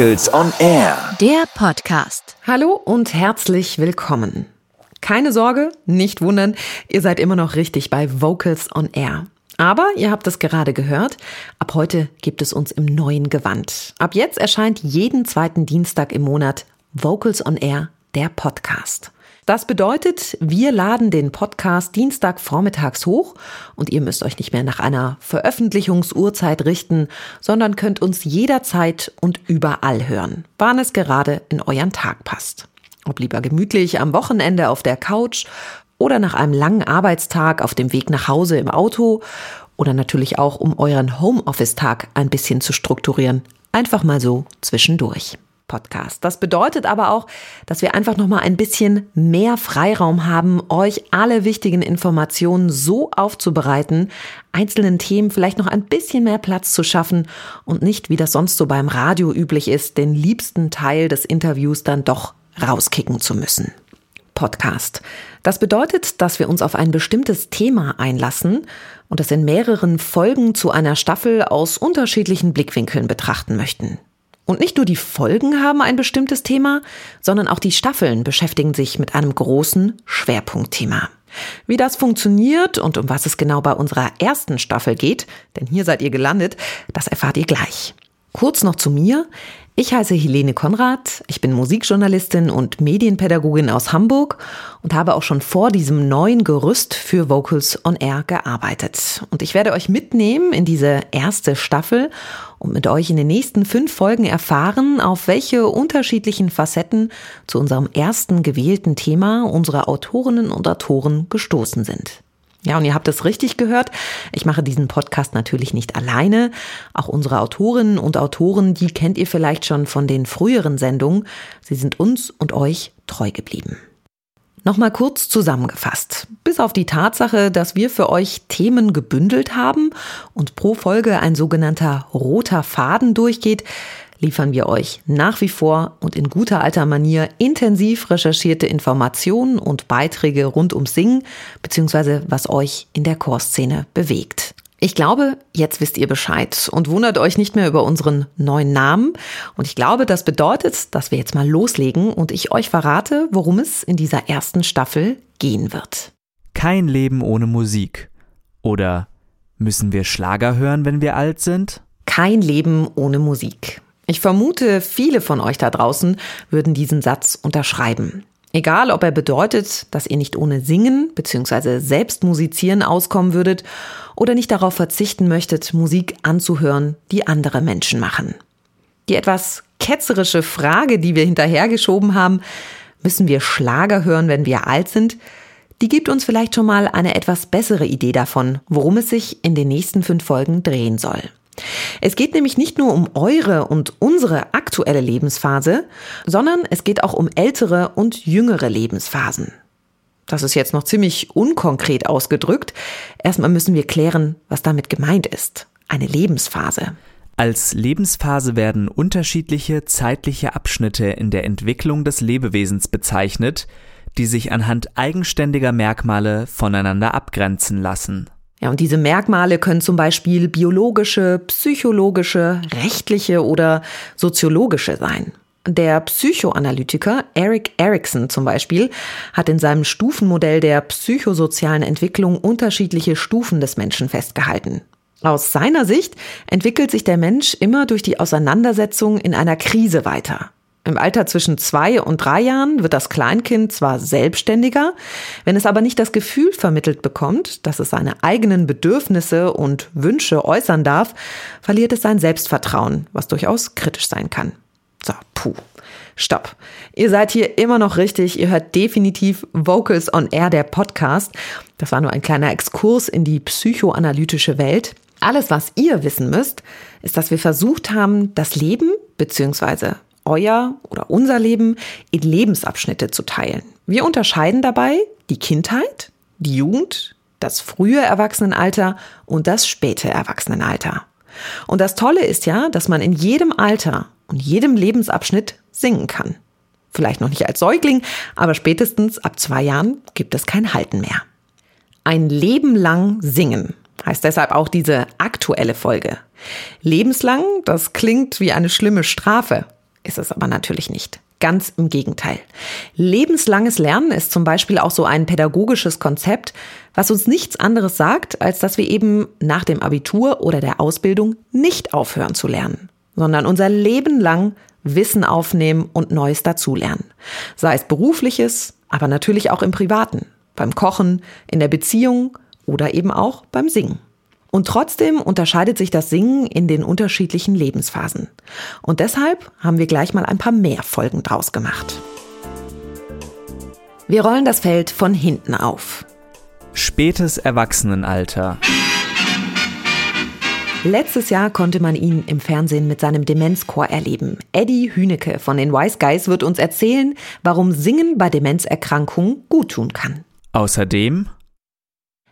Vocals on Air. Der Podcast. Hallo und herzlich willkommen. Keine Sorge, nicht wundern, ihr seid immer noch richtig bei Vocals on Air. Aber ihr habt es gerade gehört, ab heute gibt es uns im neuen Gewand. Ab jetzt erscheint jeden zweiten Dienstag im Monat Vocals on Air, der Podcast. Das bedeutet, wir laden den Podcast Dienstag vormittags hoch und ihr müsst euch nicht mehr nach einer Veröffentlichungsuhrzeit richten, sondern könnt uns jederzeit und überall hören, wann es gerade in euren Tag passt. Ob lieber gemütlich am Wochenende auf der Couch oder nach einem langen Arbeitstag auf dem Weg nach Hause im Auto oder natürlich auch um euren Homeoffice-Tag ein bisschen zu strukturieren. Einfach mal so zwischendurch. Podcast. Das bedeutet aber auch, dass wir einfach noch mal ein bisschen mehr Freiraum haben, euch alle wichtigen Informationen so aufzubereiten, einzelnen Themen vielleicht noch ein bisschen mehr Platz zu schaffen und nicht, wie das sonst so beim Radio üblich ist, den liebsten Teil des Interviews dann doch rauskicken zu müssen. Podcast. Das bedeutet, dass wir uns auf ein bestimmtes Thema einlassen und das in mehreren Folgen zu einer Staffel aus unterschiedlichen Blickwinkeln betrachten möchten. Und nicht nur die Folgen haben ein bestimmtes Thema, sondern auch die Staffeln beschäftigen sich mit einem großen Schwerpunktthema. Wie das funktioniert und um was es genau bei unserer ersten Staffel geht, denn hier seid ihr gelandet, das erfahrt ihr gleich. Kurz noch zu mir. Ich heiße Helene Konrad, ich bin Musikjournalistin und Medienpädagogin aus Hamburg und habe auch schon vor diesem neuen Gerüst für Vocals on Air gearbeitet. Und ich werde euch mitnehmen in diese erste Staffel und mit euch in den nächsten fünf Folgen erfahren, auf welche unterschiedlichen Facetten zu unserem ersten gewählten Thema unsere Autorinnen und Autoren gestoßen sind. Ja, und ihr habt es richtig gehört. Ich mache diesen Podcast natürlich nicht alleine. Auch unsere Autorinnen und Autoren, die kennt ihr vielleicht schon von den früheren Sendungen. Sie sind uns und euch treu geblieben. Nochmal kurz zusammengefasst. Bis auf die Tatsache, dass wir für euch Themen gebündelt haben und pro Folge ein sogenannter roter Faden durchgeht, liefern wir euch nach wie vor und in guter alter Manier intensiv recherchierte Informationen und Beiträge rund ums Singen bzw. was euch in der Chorszene bewegt. Ich glaube, jetzt wisst ihr Bescheid und wundert euch nicht mehr über unseren neuen Namen. Und ich glaube, das bedeutet, dass wir jetzt mal loslegen und ich euch verrate, worum es in dieser ersten Staffel gehen wird. Kein Leben ohne Musik. Oder müssen wir Schlager hören, wenn wir alt sind? Kein Leben ohne Musik. Ich vermute, viele von euch da draußen würden diesen Satz unterschreiben. Egal, ob er bedeutet, dass ihr nicht ohne Singen bzw. selbst musizieren auskommen würdet oder nicht darauf verzichten möchtet, Musik anzuhören, die andere Menschen machen. Die etwas ketzerische Frage, die wir hinterhergeschoben haben, müssen wir Schlager hören, wenn wir alt sind, die gibt uns vielleicht schon mal eine etwas bessere Idee davon, worum es sich in den nächsten fünf Folgen drehen soll. Es geht nämlich nicht nur um eure und unsere aktuelle Lebensphase, sondern es geht auch um ältere und jüngere Lebensphasen. Das ist jetzt noch ziemlich unkonkret ausgedrückt. Erstmal müssen wir klären, was damit gemeint ist. Eine Lebensphase. Als Lebensphase werden unterschiedliche zeitliche Abschnitte in der Entwicklung des Lebewesens bezeichnet, die sich anhand eigenständiger Merkmale voneinander abgrenzen lassen. Ja, und diese Merkmale können zum Beispiel biologische, psychologische, rechtliche oder soziologische sein. Der Psychoanalytiker Eric Erickson zum Beispiel hat in seinem Stufenmodell der psychosozialen Entwicklung unterschiedliche Stufen des Menschen festgehalten. Aus seiner Sicht entwickelt sich der Mensch immer durch die Auseinandersetzung in einer Krise weiter. Im Alter zwischen zwei und drei Jahren wird das Kleinkind zwar selbstständiger, wenn es aber nicht das Gefühl vermittelt bekommt, dass es seine eigenen Bedürfnisse und Wünsche äußern darf, verliert es sein Selbstvertrauen, was durchaus kritisch sein kann. So, puh. Stopp. Ihr seid hier immer noch richtig. Ihr hört definitiv Vocals on Air, der Podcast. Das war nur ein kleiner Exkurs in die psychoanalytische Welt. Alles, was ihr wissen müsst, ist, dass wir versucht haben, das Leben bzw euer oder unser Leben in Lebensabschnitte zu teilen. Wir unterscheiden dabei die Kindheit, die Jugend, das frühe Erwachsenenalter und das späte Erwachsenenalter. Und das Tolle ist ja, dass man in jedem Alter und jedem Lebensabschnitt singen kann. Vielleicht noch nicht als Säugling, aber spätestens ab zwei Jahren gibt es kein Halten mehr. Ein Leben lang singen heißt deshalb auch diese aktuelle Folge. Lebenslang, das klingt wie eine schlimme Strafe. Ist es aber natürlich nicht. Ganz im Gegenteil. Lebenslanges Lernen ist zum Beispiel auch so ein pädagogisches Konzept, was uns nichts anderes sagt, als dass wir eben nach dem Abitur oder der Ausbildung nicht aufhören zu lernen, sondern unser Leben lang Wissen aufnehmen und Neues dazulernen. Sei es berufliches, aber natürlich auch im Privaten, beim Kochen, in der Beziehung oder eben auch beim Singen. Und trotzdem unterscheidet sich das Singen in den unterschiedlichen Lebensphasen. Und deshalb haben wir gleich mal ein paar mehr Folgen draus gemacht. Wir rollen das Feld von hinten auf. Spätes Erwachsenenalter. Letztes Jahr konnte man ihn im Fernsehen mit seinem Demenzchor erleben. Eddie Hünecke von den Wise Guys wird uns erzählen, warum Singen bei Demenzerkrankungen gut tun kann. Außerdem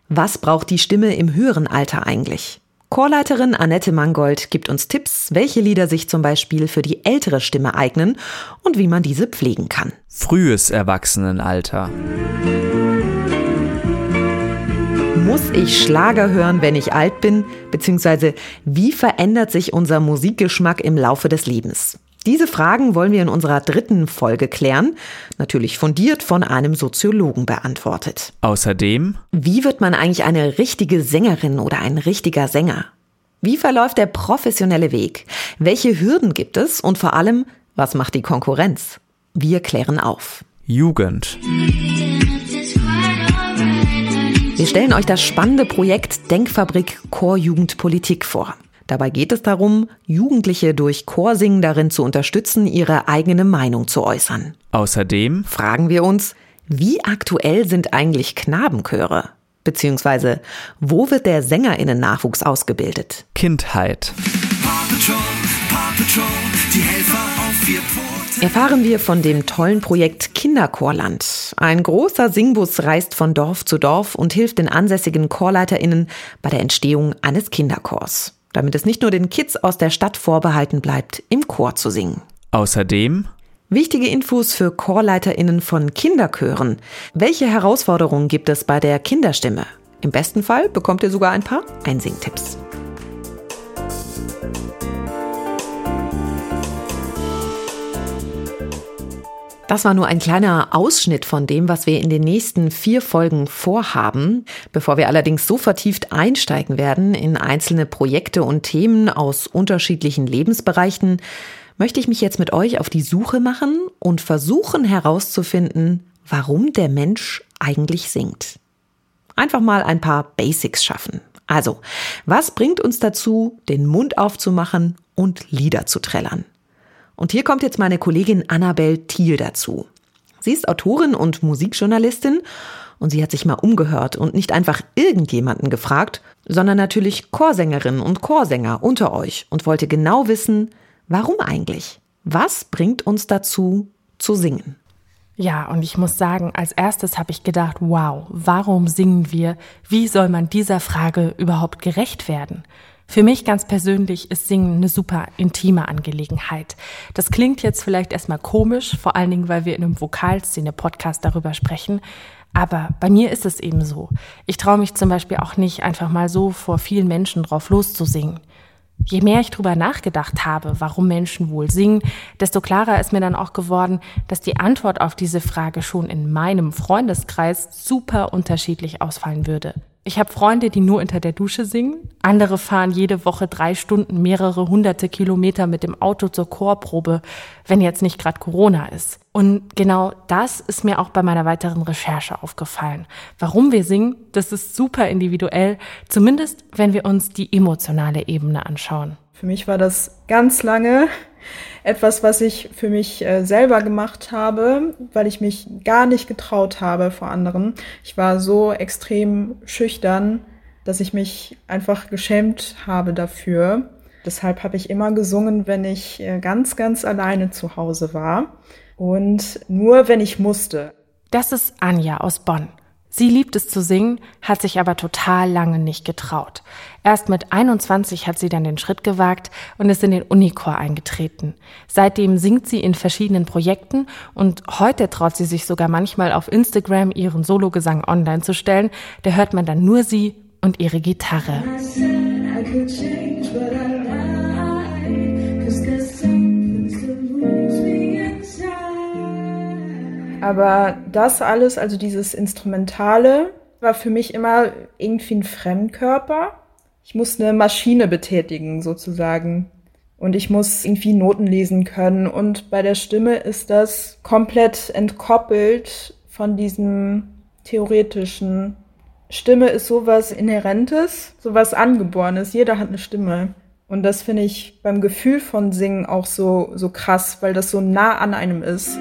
was braucht die Stimme im höheren Alter eigentlich? Chorleiterin Annette Mangold gibt uns Tipps, welche Lieder sich zum Beispiel für die ältere Stimme eignen und wie man diese pflegen kann. Frühes Erwachsenenalter. Muss ich Schlager hören, wenn ich alt bin? Beziehungsweise wie verändert sich unser Musikgeschmack im Laufe des Lebens? Diese Fragen wollen wir in unserer dritten Folge klären, natürlich fundiert von einem Soziologen beantwortet. Außerdem, wie wird man eigentlich eine richtige Sängerin oder ein richtiger Sänger? Wie verläuft der professionelle Weg? Welche Hürden gibt es? Und vor allem, was macht die Konkurrenz? Wir klären auf. Jugend. Wir stellen euch das spannende Projekt Denkfabrik Chorjugendpolitik vor. Dabei geht es darum, Jugendliche durch Chorsingen darin zu unterstützen, ihre eigene Meinung zu äußern. Außerdem fragen wir uns, wie aktuell sind eigentlich Knabenchöre? Beziehungsweise, wo wird der Sängerinnen-Nachwuchs ausgebildet? Kindheit. Erfahren wir von dem tollen Projekt Kinderchorland. Ein großer Singbus reist von Dorf zu Dorf und hilft den ansässigen ChorleiterInnen bei der Entstehung eines Kinderchors damit es nicht nur den Kids aus der Stadt vorbehalten bleibt, im Chor zu singen. Außerdem Wichtige Infos für ChorleiterInnen von Kinderchören. Welche Herausforderungen gibt es bei der Kinderstimme? Im besten Fall bekommt ihr sogar ein paar Einsingtipps. Das war nur ein kleiner Ausschnitt von dem, was wir in den nächsten vier Folgen vorhaben. Bevor wir allerdings so vertieft einsteigen werden in einzelne Projekte und Themen aus unterschiedlichen Lebensbereichen, möchte ich mich jetzt mit euch auf die Suche machen und versuchen herauszufinden, warum der Mensch eigentlich singt. Einfach mal ein paar Basics schaffen. Also, was bringt uns dazu, den Mund aufzumachen und Lieder zu trällern? Und hier kommt jetzt meine Kollegin Annabel Thiel dazu. Sie ist Autorin und Musikjournalistin und sie hat sich mal umgehört und nicht einfach irgendjemanden gefragt, sondern natürlich Chorsängerinnen und Chorsänger unter euch und wollte genau wissen, warum eigentlich? Was bringt uns dazu zu singen? Ja, und ich muss sagen, als erstes habe ich gedacht, wow, warum singen wir? Wie soll man dieser Frage überhaupt gerecht werden? Für mich ganz persönlich ist Singen eine super intime Angelegenheit. Das klingt jetzt vielleicht erstmal komisch, vor allen Dingen, weil wir in einem Vokalszene-Podcast darüber sprechen. Aber bei mir ist es eben so. Ich traue mich zum Beispiel auch nicht einfach mal so vor vielen Menschen drauf loszusingen. Je mehr ich drüber nachgedacht habe, warum Menschen wohl singen, desto klarer ist mir dann auch geworden, dass die Antwort auf diese Frage schon in meinem Freundeskreis super unterschiedlich ausfallen würde. Ich habe Freunde, die nur unter der Dusche singen. Andere fahren jede Woche drei Stunden mehrere hunderte Kilometer mit dem Auto zur Chorprobe, wenn jetzt nicht gerade Corona ist. Und genau das ist mir auch bei meiner weiteren Recherche aufgefallen. Warum wir singen, das ist super individuell, zumindest wenn wir uns die emotionale Ebene anschauen. Für mich war das ganz lange etwas, was ich für mich äh, selber gemacht habe, weil ich mich gar nicht getraut habe vor anderen. Ich war so extrem schüchtern, dass ich mich einfach geschämt habe dafür. Deshalb habe ich immer gesungen, wenn ich äh, ganz, ganz alleine zu Hause war und nur wenn ich musste. Das ist Anja aus Bonn. Sie liebt es zu singen, hat sich aber total lange nicht getraut. Erst mit 21 hat sie dann den Schritt gewagt und ist in den Unichor eingetreten. Seitdem singt sie in verschiedenen Projekten und heute traut sie sich sogar manchmal auf Instagram ihren Sologesang online zu stellen. Da hört man dann nur sie und ihre Gitarre. Aber das alles, also dieses Instrumentale, war für mich immer irgendwie ein Fremdkörper. Ich muss eine Maschine betätigen, sozusagen. Und ich muss irgendwie Noten lesen können. Und bei der Stimme ist das komplett entkoppelt von diesem theoretischen. Stimme ist sowas Inhärentes, sowas Angeborenes. Jeder hat eine Stimme. Und das finde ich beim Gefühl von Singen auch so, so krass, weil das so nah an einem ist.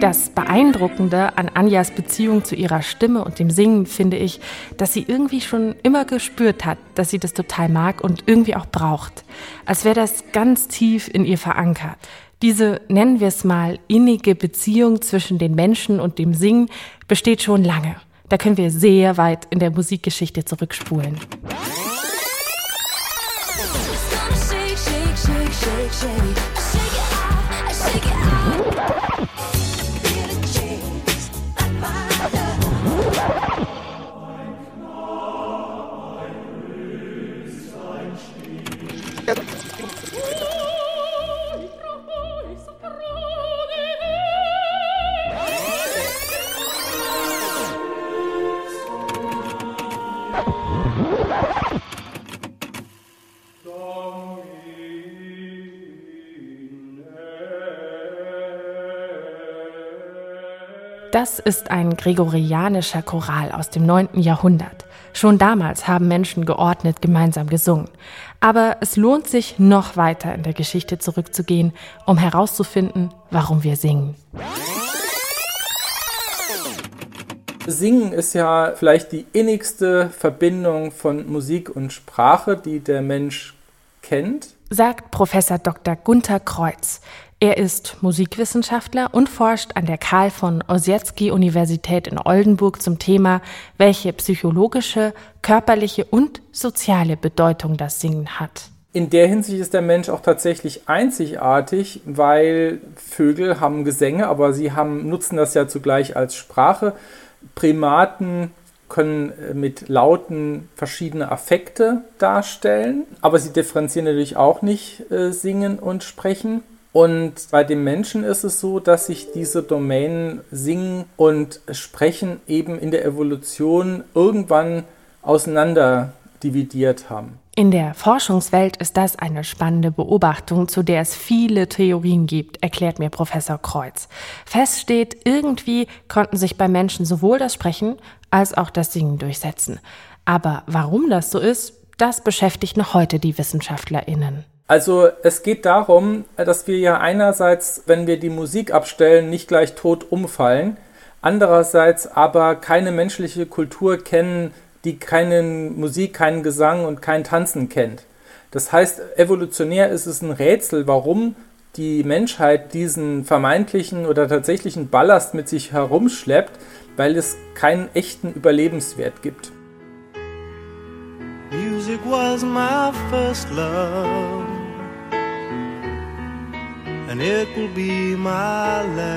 Das Beeindruckende an Anjas Beziehung zu ihrer Stimme und dem Singen finde ich, dass sie irgendwie schon immer gespürt hat, dass sie das total mag und irgendwie auch braucht. Als wäre das ganz tief in ihr verankert. Diese, nennen wir es mal, innige Beziehung zwischen den Menschen und dem Singen besteht schon lange. Da können wir sehr weit in der Musikgeschichte zurückspulen. Das ist ein gregorianischer Choral aus dem 9. Jahrhundert. Schon damals haben Menschen geordnet gemeinsam gesungen. Aber es lohnt sich, noch weiter in der Geschichte zurückzugehen, um herauszufinden, warum wir singen. Singen ist ja vielleicht die innigste Verbindung von Musik und Sprache, die der Mensch kennt, sagt Professor Dr. Gunther Kreuz. Er ist Musikwissenschaftler und forscht an der Karl von Ossietzky Universität in Oldenburg zum Thema, welche psychologische, körperliche und soziale Bedeutung das Singen hat. In der Hinsicht ist der Mensch auch tatsächlich einzigartig, weil Vögel haben Gesänge, aber sie haben, nutzen das ja zugleich als Sprache. Primaten können äh, mit Lauten verschiedene Affekte darstellen, aber sie differenzieren natürlich auch nicht äh, singen und sprechen. Und bei dem Menschen ist es so, dass sich diese Domänen Singen und Sprechen eben in der Evolution irgendwann auseinander dividiert haben. In der Forschungswelt ist das eine spannende Beobachtung, zu der es viele Theorien gibt, erklärt mir Professor Kreuz. Fest steht, irgendwie konnten sich bei Menschen sowohl das Sprechen als auch das Singen durchsetzen. Aber warum das so ist, das beschäftigt noch heute die WissenschaftlerInnen. Also es geht darum, dass wir ja einerseits, wenn wir die Musik abstellen, nicht gleich tot umfallen, andererseits aber keine menschliche Kultur kennen, die keine Musik, keinen Gesang und kein Tanzen kennt. Das heißt, evolutionär ist es ein Rätsel, warum die Menschheit diesen vermeintlichen oder tatsächlichen Ballast mit sich herumschleppt, weil es keinen echten Überlebenswert gibt. Music was my first love and it will be my last.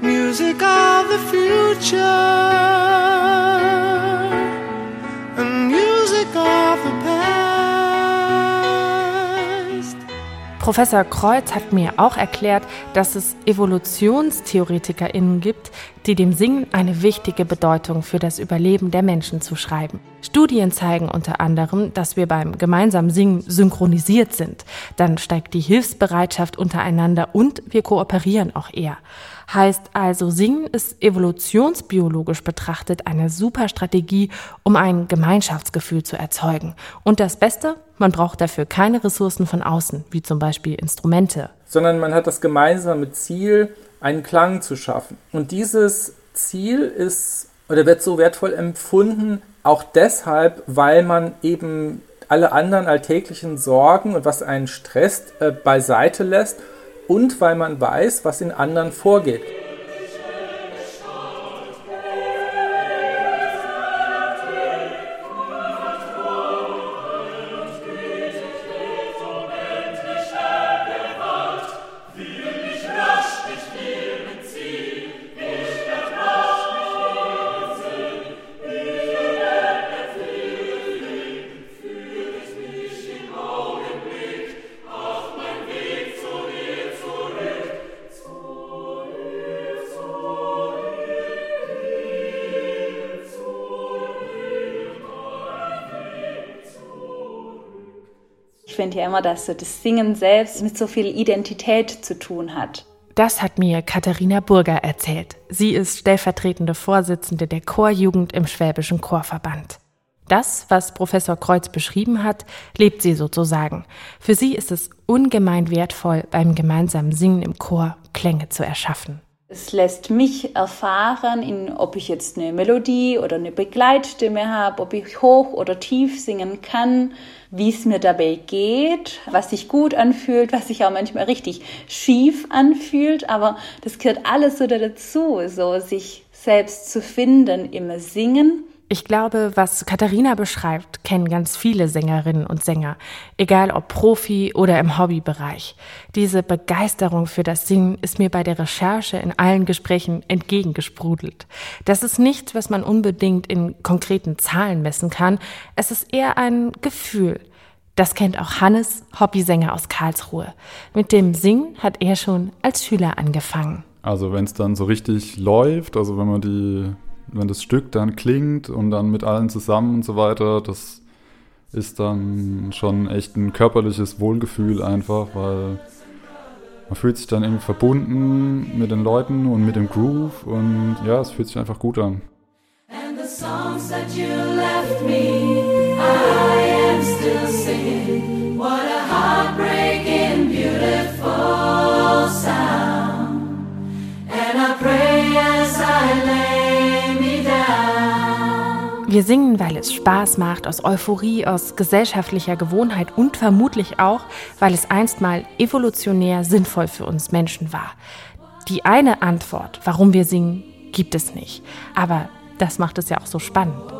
Music of the future. Professor Kreuz hat mir auch erklärt, dass es EvolutionstheoretikerInnen gibt, die dem Singen eine wichtige Bedeutung für das Überleben der Menschen zuschreiben. Studien zeigen unter anderem, dass wir beim gemeinsamen Singen synchronisiert sind. Dann steigt die Hilfsbereitschaft untereinander und wir kooperieren auch eher. Heißt also, Singen ist evolutionsbiologisch betrachtet eine super Strategie, um ein Gemeinschaftsgefühl zu erzeugen. Und das Beste, man braucht dafür keine Ressourcen von außen, wie zum Beispiel Instrumente. Sondern man hat das gemeinsame Ziel, einen Klang zu schaffen. Und dieses Ziel ist oder wird so wertvoll empfunden, auch deshalb, weil man eben alle anderen alltäglichen Sorgen und was einen stresst, äh, beiseite lässt und weil man weiß, was in anderen vorgeht. Finde ja immer, dass so das Singen selbst mit so viel Identität zu tun hat. Das hat mir Katharina Burger erzählt. Sie ist stellvertretende Vorsitzende der Chorjugend im Schwäbischen Chorverband. Das, was Professor Kreuz beschrieben hat, lebt sie sozusagen. Für sie ist es ungemein wertvoll, beim gemeinsamen Singen im Chor Klänge zu erschaffen. Es lässt mich erfahren, in, ob ich jetzt eine Melodie oder eine Begleitstimme habe, ob ich hoch oder tief singen kann, wie es mir dabei geht, was sich gut anfühlt, was sich auch manchmal richtig schief anfühlt. Aber das gehört alles so dazu, so sich selbst zu finden im Singen ich glaube, was Katharina beschreibt, kennen ganz viele Sängerinnen und Sänger, egal ob Profi oder im Hobbybereich. Diese Begeisterung für das Singen ist mir bei der Recherche in allen Gesprächen entgegengesprudelt. Das ist nichts, was man unbedingt in konkreten Zahlen messen kann. Es ist eher ein Gefühl. Das kennt auch Hannes, Hobbysänger aus Karlsruhe. Mit dem Singen hat er schon als Schüler angefangen. Also wenn es dann so richtig läuft, also wenn man die wenn das Stück dann klingt und dann mit allen zusammen und so weiter, das ist dann schon echt ein körperliches Wohlgefühl einfach, weil man fühlt sich dann irgendwie verbunden mit den Leuten und mit dem Groove und ja, es fühlt sich einfach gut an. And the songs that you left me, I am still singing. Wir singen, weil es Spaß macht, aus Euphorie, aus gesellschaftlicher Gewohnheit und vermutlich auch, weil es einst mal evolutionär sinnvoll für uns Menschen war. Die eine Antwort, warum wir singen, gibt es nicht. Aber das macht es ja auch so spannend.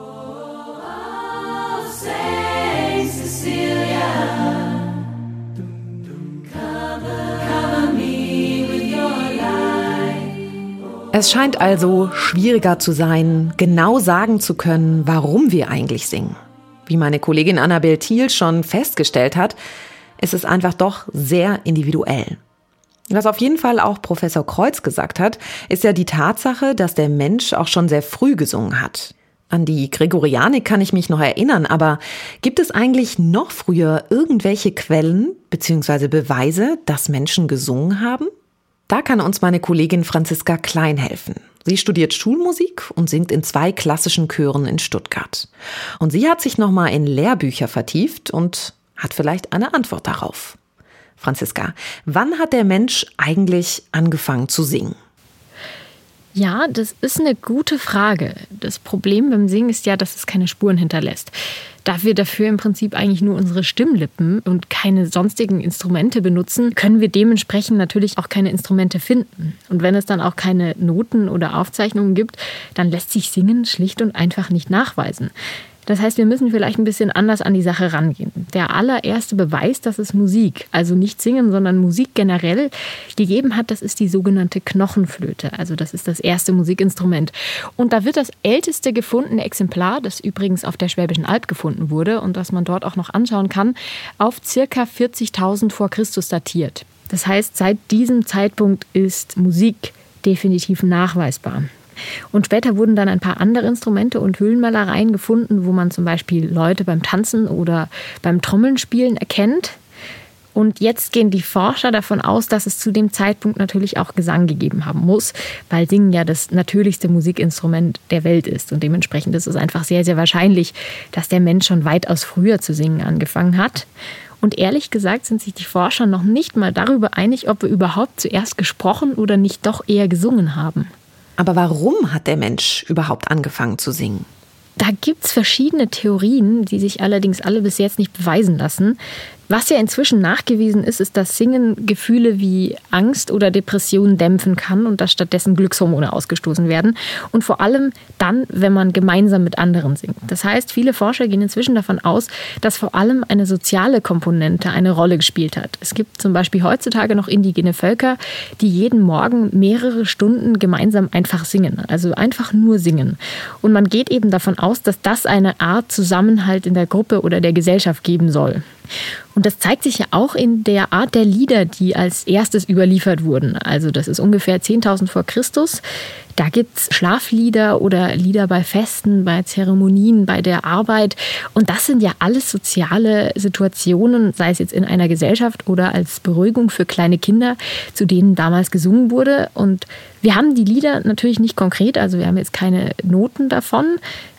Es scheint also schwieriger zu sein, genau sagen zu können, warum wir eigentlich singen. Wie meine Kollegin Annabel Thiel schon festgestellt hat, ist es einfach doch sehr individuell. Was auf jeden Fall auch Professor Kreuz gesagt hat, ist ja die Tatsache, dass der Mensch auch schon sehr früh gesungen hat. An die Gregorianik kann ich mich noch erinnern, aber gibt es eigentlich noch früher irgendwelche Quellen bzw. Beweise, dass Menschen gesungen haben? Da kann uns meine Kollegin Franziska Klein helfen. Sie studiert Schulmusik und singt in zwei klassischen Chören in Stuttgart. Und sie hat sich nochmal in Lehrbücher vertieft und hat vielleicht eine Antwort darauf. Franziska, wann hat der Mensch eigentlich angefangen zu singen? Ja, das ist eine gute Frage. Das Problem beim Singen ist ja, dass es keine Spuren hinterlässt. Da wir dafür im Prinzip eigentlich nur unsere Stimmlippen und keine sonstigen Instrumente benutzen, können wir dementsprechend natürlich auch keine Instrumente finden. Und wenn es dann auch keine Noten oder Aufzeichnungen gibt, dann lässt sich Singen schlicht und einfach nicht nachweisen. Das heißt, wir müssen vielleicht ein bisschen anders an die Sache rangehen. Der allererste Beweis, dass es Musik, also nicht Singen, sondern Musik generell gegeben hat, das ist die sogenannte Knochenflöte. Also das ist das erste Musikinstrument. Und da wird das älteste gefundene Exemplar, das übrigens auf der Schwäbischen Alb gefunden wurde und das man dort auch noch anschauen kann, auf circa 40.000 vor Christus datiert. Das heißt, seit diesem Zeitpunkt ist Musik definitiv nachweisbar. Und später wurden dann ein paar andere Instrumente und Höhlenmalereien gefunden, wo man zum Beispiel Leute beim Tanzen oder beim Trommelnspielen erkennt. Und jetzt gehen die Forscher davon aus, dass es zu dem Zeitpunkt natürlich auch Gesang gegeben haben muss, weil Singen ja das natürlichste Musikinstrument der Welt ist. Und dementsprechend ist es einfach sehr, sehr wahrscheinlich, dass der Mensch schon weitaus früher zu singen angefangen hat. Und ehrlich gesagt sind sich die Forscher noch nicht mal darüber einig, ob wir überhaupt zuerst gesprochen oder nicht doch eher gesungen haben. Aber warum hat der Mensch überhaupt angefangen zu singen? Da gibt es verschiedene Theorien, die sich allerdings alle bis jetzt nicht beweisen lassen. Was ja inzwischen nachgewiesen ist, ist, dass Singen Gefühle wie Angst oder Depression dämpfen kann und dass stattdessen Glückshormone ausgestoßen werden. Und vor allem dann, wenn man gemeinsam mit anderen singt. Das heißt, viele Forscher gehen inzwischen davon aus, dass vor allem eine soziale Komponente eine Rolle gespielt hat. Es gibt zum Beispiel heutzutage noch indigene Völker, die jeden Morgen mehrere Stunden gemeinsam einfach singen. Also einfach nur singen. Und man geht eben davon aus, dass das eine Art Zusammenhalt in der Gruppe oder der Gesellschaft geben soll. Und das zeigt sich ja auch in der Art der Lieder, die als erstes überliefert wurden. Also das ist ungefähr 10.000 vor Christus. Da gibt es Schlaflieder oder Lieder bei Festen, bei Zeremonien, bei der Arbeit. Und das sind ja alles soziale Situationen, sei es jetzt in einer Gesellschaft oder als Beruhigung für kleine Kinder, zu denen damals gesungen wurde. Und wir haben die Lieder natürlich nicht konkret, also wir haben jetzt keine Noten davon.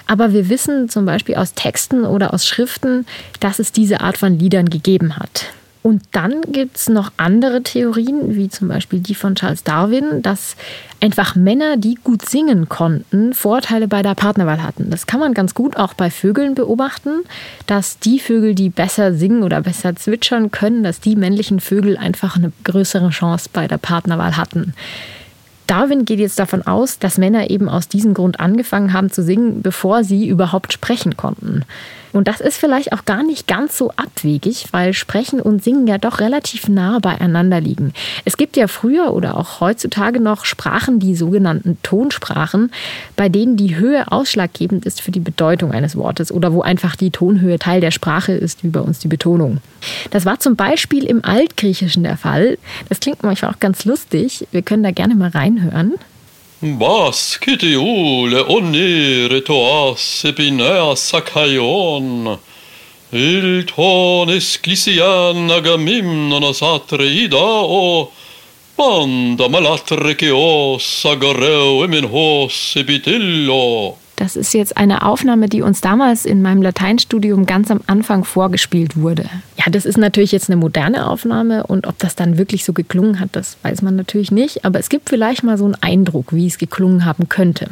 Aber wir wissen zum Beispiel aus Texten oder aus Schriften, dass es diese Art von Liedern gegeben hat. Und dann gibt es noch andere Theorien, wie zum Beispiel die von Charles Darwin, dass einfach Männer, die gut singen konnten, Vorteile bei der Partnerwahl hatten. Das kann man ganz gut auch bei Vögeln beobachten, dass die Vögel, die besser singen oder besser zwitschern können, dass die männlichen Vögel einfach eine größere Chance bei der Partnerwahl hatten. Darwin geht jetzt davon aus, dass Männer eben aus diesem Grund angefangen haben zu singen, bevor sie überhaupt sprechen konnten. Und das ist vielleicht auch gar nicht ganz so abwegig, weil Sprechen und Singen ja doch relativ nah beieinander liegen. Es gibt ja früher oder auch heutzutage noch Sprachen, die sogenannten Tonsprachen, bei denen die Höhe ausschlaggebend ist für die Bedeutung eines Wortes oder wo einfach die Tonhöhe Teil der Sprache ist, wie bei uns die Betonung. Das war zum Beispiel im Altgriechischen der Fall. Das klingt manchmal auch ganz lustig. Wir können da gerne mal reinhören. Basket iule onereto asepinea sakaion, Ilton esklisian agamimnonas atreidao, Panda malatreceos agareo emenhos epitillo. Das ist jetzt eine Aufnahme, die uns damals in meinem Lateinstudium ganz am Anfang vorgespielt wurde. Ja, das ist natürlich jetzt eine moderne Aufnahme und ob das dann wirklich so geklungen hat, das weiß man natürlich nicht. Aber es gibt vielleicht mal so einen Eindruck, wie es geklungen haben könnte.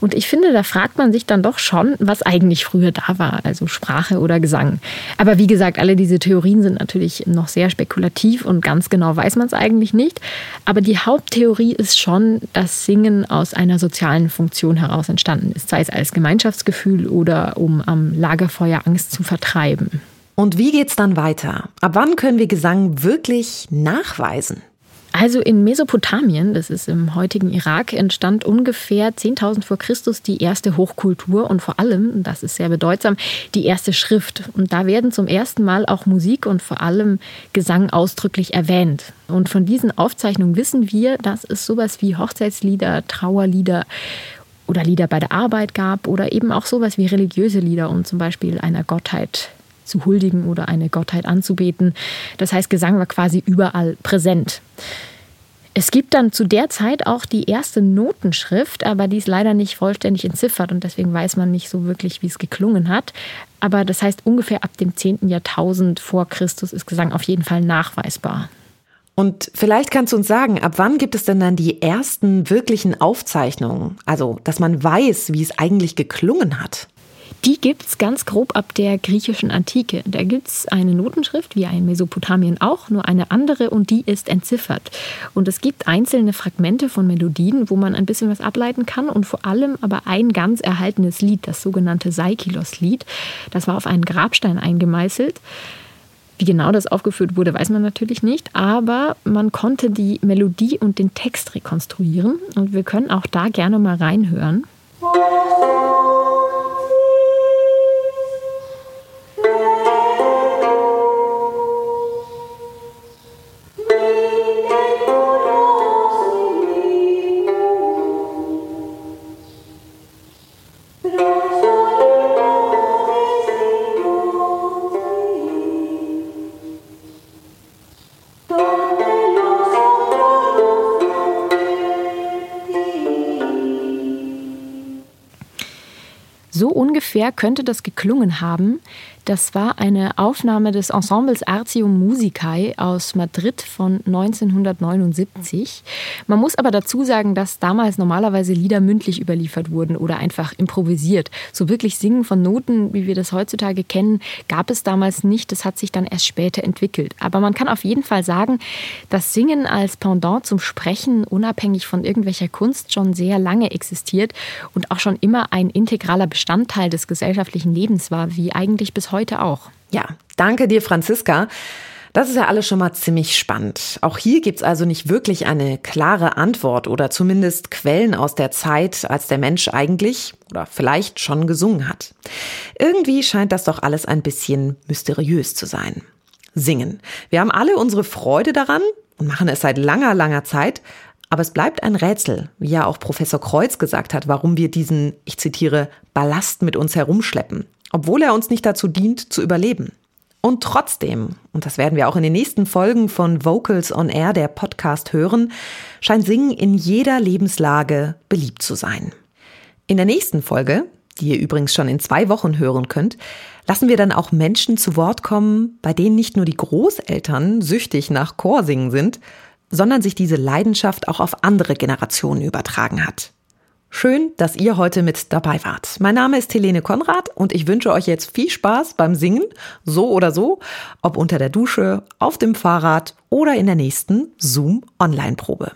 Und ich finde, da fragt man sich dann doch schon, was eigentlich früher da war, also Sprache oder Gesang. Aber wie gesagt, alle diese Theorien sind natürlich noch sehr spekulativ und ganz genau weiß man es eigentlich nicht. Aber die Haupttheorie ist schon, dass Singen aus einer sozialen Funktion heraus entstanden ist, sei es als Gemeinschaftsgefühl oder um am Lagerfeuer Angst zu vertreiben. Und wie geht's dann weiter? Ab wann können wir Gesang wirklich nachweisen? Also in Mesopotamien, das ist im heutigen Irak, entstand ungefähr 10.000 vor Christus die erste Hochkultur und vor allem, das ist sehr bedeutsam, die erste Schrift. Und da werden zum ersten Mal auch Musik und vor allem Gesang ausdrücklich erwähnt. Und von diesen Aufzeichnungen wissen wir, dass es sowas wie Hochzeitslieder, Trauerlieder oder Lieder bei der Arbeit gab oder eben auch sowas wie religiöse Lieder, um zum Beispiel einer Gottheit zu huldigen oder eine Gottheit anzubeten. Das heißt, Gesang war quasi überall präsent. Es gibt dann zu der Zeit auch die erste Notenschrift, aber die ist leider nicht vollständig entziffert und deswegen weiß man nicht so wirklich, wie es geklungen hat. Aber das heißt, ungefähr ab dem 10. Jahrtausend vor Christus ist Gesang auf jeden Fall nachweisbar. Und vielleicht kannst du uns sagen, ab wann gibt es denn dann die ersten wirklichen Aufzeichnungen? Also, dass man weiß, wie es eigentlich geklungen hat. Die gibt es ganz grob ab der griechischen Antike. Da gibt es eine Notenschrift, wie in Mesopotamien auch, nur eine andere und die ist entziffert. Und es gibt einzelne Fragmente von Melodien, wo man ein bisschen was ableiten kann und vor allem aber ein ganz erhaltenes Lied, das sogenannte Saikilos-Lied. Das war auf einen Grabstein eingemeißelt. Wie genau das aufgeführt wurde, weiß man natürlich nicht, aber man konnte die Melodie und den Text rekonstruieren und wir können auch da gerne mal reinhören. Ungefähr könnte das geklungen haben, das war eine Aufnahme des Ensembles Artium Musicae aus Madrid von 1979. Man muss aber dazu sagen, dass damals normalerweise Lieder mündlich überliefert wurden oder einfach improvisiert. So wirklich Singen von Noten, wie wir das heutzutage kennen, gab es damals nicht. Das hat sich dann erst später entwickelt. Aber man kann auf jeden Fall sagen, dass Singen als Pendant zum Sprechen unabhängig von irgendwelcher Kunst schon sehr lange existiert und auch schon immer ein integraler Bestandteil des gesellschaftlichen Lebens war, wie eigentlich bis heute heute auch. Ja, danke dir, Franziska. Das ist ja alles schon mal ziemlich spannend. Auch hier gibt's also nicht wirklich eine klare Antwort oder zumindest Quellen aus der Zeit, als der Mensch eigentlich oder vielleicht schon gesungen hat. Irgendwie scheint das doch alles ein bisschen mysteriös zu sein. Singen. Wir haben alle unsere Freude daran und machen es seit langer, langer Zeit, aber es bleibt ein Rätsel, wie ja auch Professor Kreuz gesagt hat, warum wir diesen, ich zitiere, Ballast mit uns herumschleppen, obwohl er uns nicht dazu dient, zu überleben. Und trotzdem, und das werden wir auch in den nächsten Folgen von Vocals on Air, der Podcast, hören, scheint Singen in jeder Lebenslage beliebt zu sein. In der nächsten Folge, die ihr übrigens schon in zwei Wochen hören könnt, lassen wir dann auch Menschen zu Wort kommen, bei denen nicht nur die Großeltern süchtig nach Chorsingen sind, sondern sich diese Leidenschaft auch auf andere Generationen übertragen hat. Schön, dass ihr heute mit dabei wart. Mein Name ist Helene Konrad und ich wünsche euch jetzt viel Spaß beim Singen, so oder so, ob unter der Dusche, auf dem Fahrrad oder in der nächsten Zoom Online Probe.